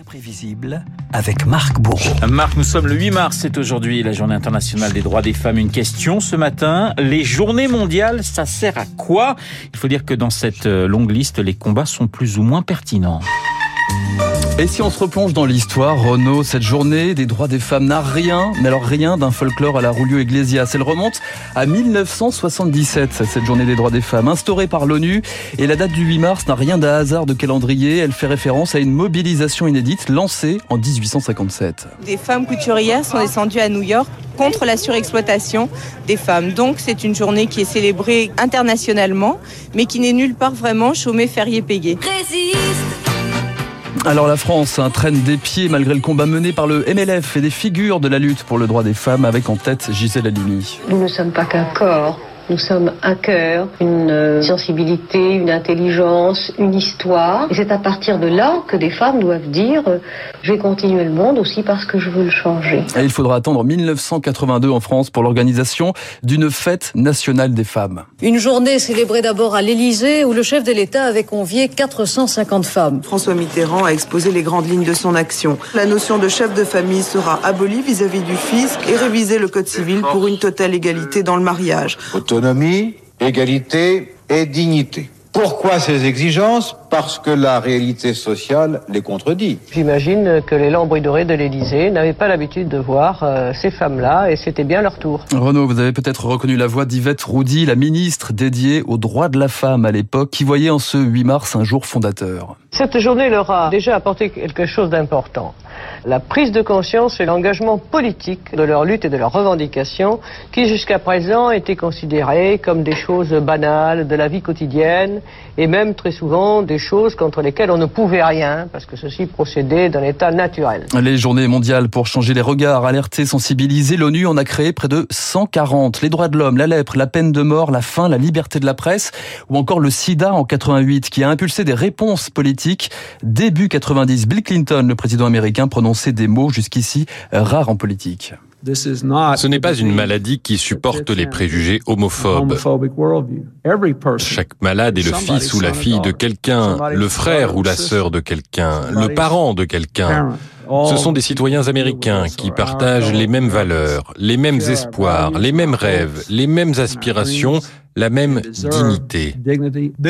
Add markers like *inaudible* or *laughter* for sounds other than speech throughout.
Imprévisible avec Marc Bourreau. Marc, nous sommes le 8 mars, c'est aujourd'hui la journée internationale des droits des femmes. Une question ce matin, les journées mondiales, ça sert à quoi? Il faut dire que dans cette euh, longue liste, les combats sont plus ou moins pertinents. Et si on se replonge dans l'histoire, Renaud, cette journée des droits des femmes n'a rien, mais alors rien d'un folklore à la Rulio Iglesias. Elle remonte à 1977, cette journée des droits des femmes, instaurée par l'ONU. Et la date du 8 mars n'a rien d'un hasard de calendrier. Elle fait référence à une mobilisation inédite lancée en 1857. Des femmes couturières sont descendues à New York contre la surexploitation des femmes. Donc c'est une journée qui est célébrée internationalement, mais qui n'est nulle part vraiment chômée, férié, payé. Alors la France hein, traîne des pieds malgré le combat mené par le MLF et des figures de la lutte pour le droit des femmes avec en tête Gisèle Halimi. Nous ne sommes pas qu'un corps. Nous sommes un cœur, une euh, sensibilité, une intelligence, une histoire. Et c'est à partir de là que des femmes doivent dire euh, je vais continuer le monde aussi parce que je veux le changer. Et il faudra attendre 1982 en France pour l'organisation d'une fête nationale des femmes. Une journée célébrée d'abord à l'Élysée où le chef de l'État avait convié 450 femmes. François Mitterrand a exposé les grandes lignes de son action. La notion de chef de famille sera abolie vis-à-vis du fisc et réviser le code civil pour une totale égalité dans le mariage. Autonomie, égalité et dignité. Pourquoi ces exigences? Parce que la réalité sociale les contredit. J'imagine que les lambris dorés de l'Élysée n'avaient pas l'habitude de voir euh, ces femmes-là et c'était bien leur tour. Renaud, vous avez peut-être reconnu la voix d'Yvette Roudy, la ministre dédiée aux droits de la femme à l'époque, qui voyait en ce 8 mars un jour fondateur. Cette journée leur a déjà apporté quelque chose d'important. La prise de conscience et l'engagement politique de leur lutte et de leurs revendications qui jusqu'à présent étaient considérées comme des choses banales de la vie quotidienne et même très souvent des choses contre lesquelles on ne pouvait rien parce que ceci procédait d'un état naturel. Les journées mondiales pour changer les regards, alerter, sensibiliser, l'ONU en a créé près de 140. Les droits de l'homme, la lèpre, la peine de mort, la faim, la liberté de la presse ou encore le sida en 88 qui a impulsé des réponses politiques. Début 90, Bill Clinton, le président américain, prononçait des mots jusqu'ici rares en politique. Ce n'est pas une maladie qui supporte les préjugés homophobes. Chaque malade est le fils ou la fille de quelqu'un, le frère ou la sœur de quelqu'un, le parent de quelqu'un. Ce sont des citoyens américains qui partagent les mêmes valeurs, les mêmes espoirs, les mêmes rêves, les mêmes aspirations, la même dignité.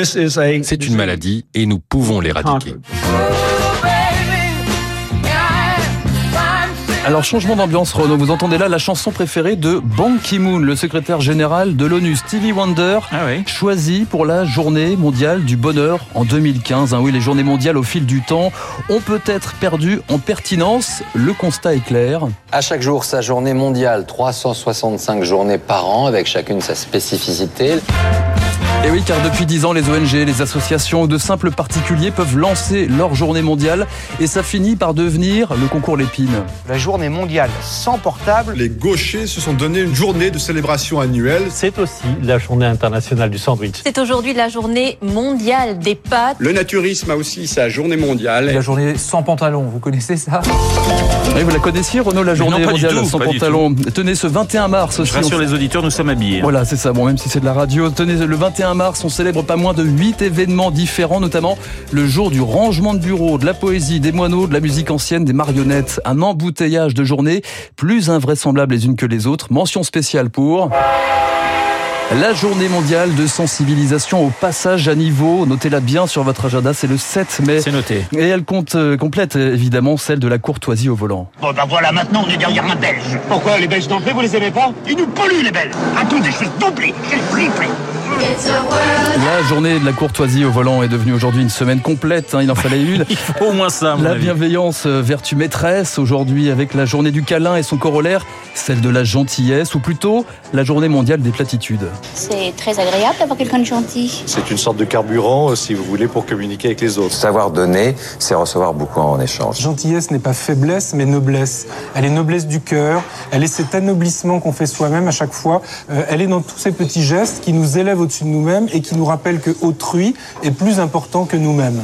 C'est une maladie et nous pouvons l'éradiquer. Alors changement d'ambiance Renaud, vous entendez là la chanson préférée de Ban Ki-moon, le secrétaire général de l'ONU, Stevie Wonder, Ah oui. choisi pour la journée mondiale du bonheur en 2015. Hein, oui, les journées mondiales au fil du temps ont peut-être perdu en pertinence. Le constat est clair. À chaque jour, sa journée mondiale, 365 journées par an, avec chacune sa spécificité. Et oui, car depuis 10 ans, les ONG, les associations ou de simples particuliers peuvent lancer leur journée mondiale et ça finit par devenir le concours Lépine. La journée mondiale sans portable. Les gauchers se sont donné une journée de célébration annuelle. C'est aussi la journée internationale du sandwich. C'est aujourd'hui la journée mondiale des pâtes. Le naturisme a aussi sa journée mondiale. La journée sans pantalon, vous connaissez ça? Oui, vous la connaissiez, Renaud, la journée non, pas du mondiale tout, sans pas du pantalon. Tenez, ce 21 mars aussi. Je rassure on- les auditeurs, nous sommes habillés. Voilà, c'est ça. Bon, même si c'est de la radio, tenez, le 21 mars, on célèbre pas moins de 8 événements différents, notamment le jour du rangement de bureau, de la poésie, des moineaux, de la musique ancienne, des marionnettes. Un embouteillage de journées plus invraisemblables les unes que les autres. Mention spéciale pour... La journée mondiale de sensibilisation au passage à niveau, notez-la bien sur votre agenda, c'est le 7 mai. C'est noté. Et elle compte, euh, complète euh, évidemment celle de la courtoisie au volant. Bon ben voilà, maintenant on est derrière un Belge. Pourquoi les Belges d'entrée, vous les aimez pas? Ils nous polluent les Belges. Attendez, je vais doubler, je vais flipper. La journée de la courtoisie au volant est devenue aujourd'hui une semaine complète, hein, il en fallait une. *laughs* Il faut au moins ça, mon La avis. bienveillance, euh, vertu maîtresse, aujourd'hui avec la journée du câlin et son corollaire, celle de la gentillesse, ou plutôt la journée mondiale des platitudes. C'est très agréable d'avoir quelqu'un de gentil. C'est une sorte de carburant, euh, si vous voulez, pour communiquer avec les autres. Savoir donner, c'est recevoir beaucoup en échange. Gentillesse n'est pas faiblesse, mais noblesse. Elle est noblesse du cœur, elle est cet anoblissement qu'on fait soi-même à chaque fois. Euh, elle est dans tous ces petits gestes qui nous élèvent au-dessus de nous-mêmes et qui nous rappellent que autrui est plus important que nous-mêmes.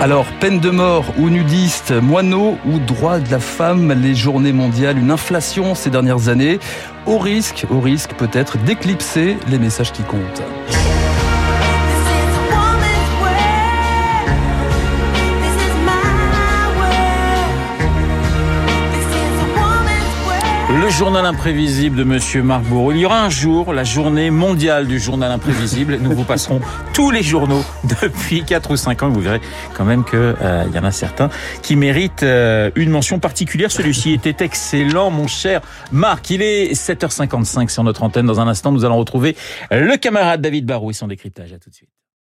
Alors, peine de mort ou nudiste, moineau ou droit de la femme, les journées mondiales, une inflation ces dernières années, au risque, au risque peut-être d'éclipser les messages qui comptent. Journal imprévisible de Monsieur Marc Bourreau. Il y aura un jour la journée mondiale du journal imprévisible. Nous vous passerons *laughs* tous les journaux depuis 4 ou 5 ans. Vous verrez quand même qu'il euh, y en a certains qui méritent euh, une mention particulière. Celui-ci était excellent, mon cher Marc. Il est 7h55 sur notre antenne. Dans un instant, nous allons retrouver le camarade David Barou et son décryptage. À tout de suite.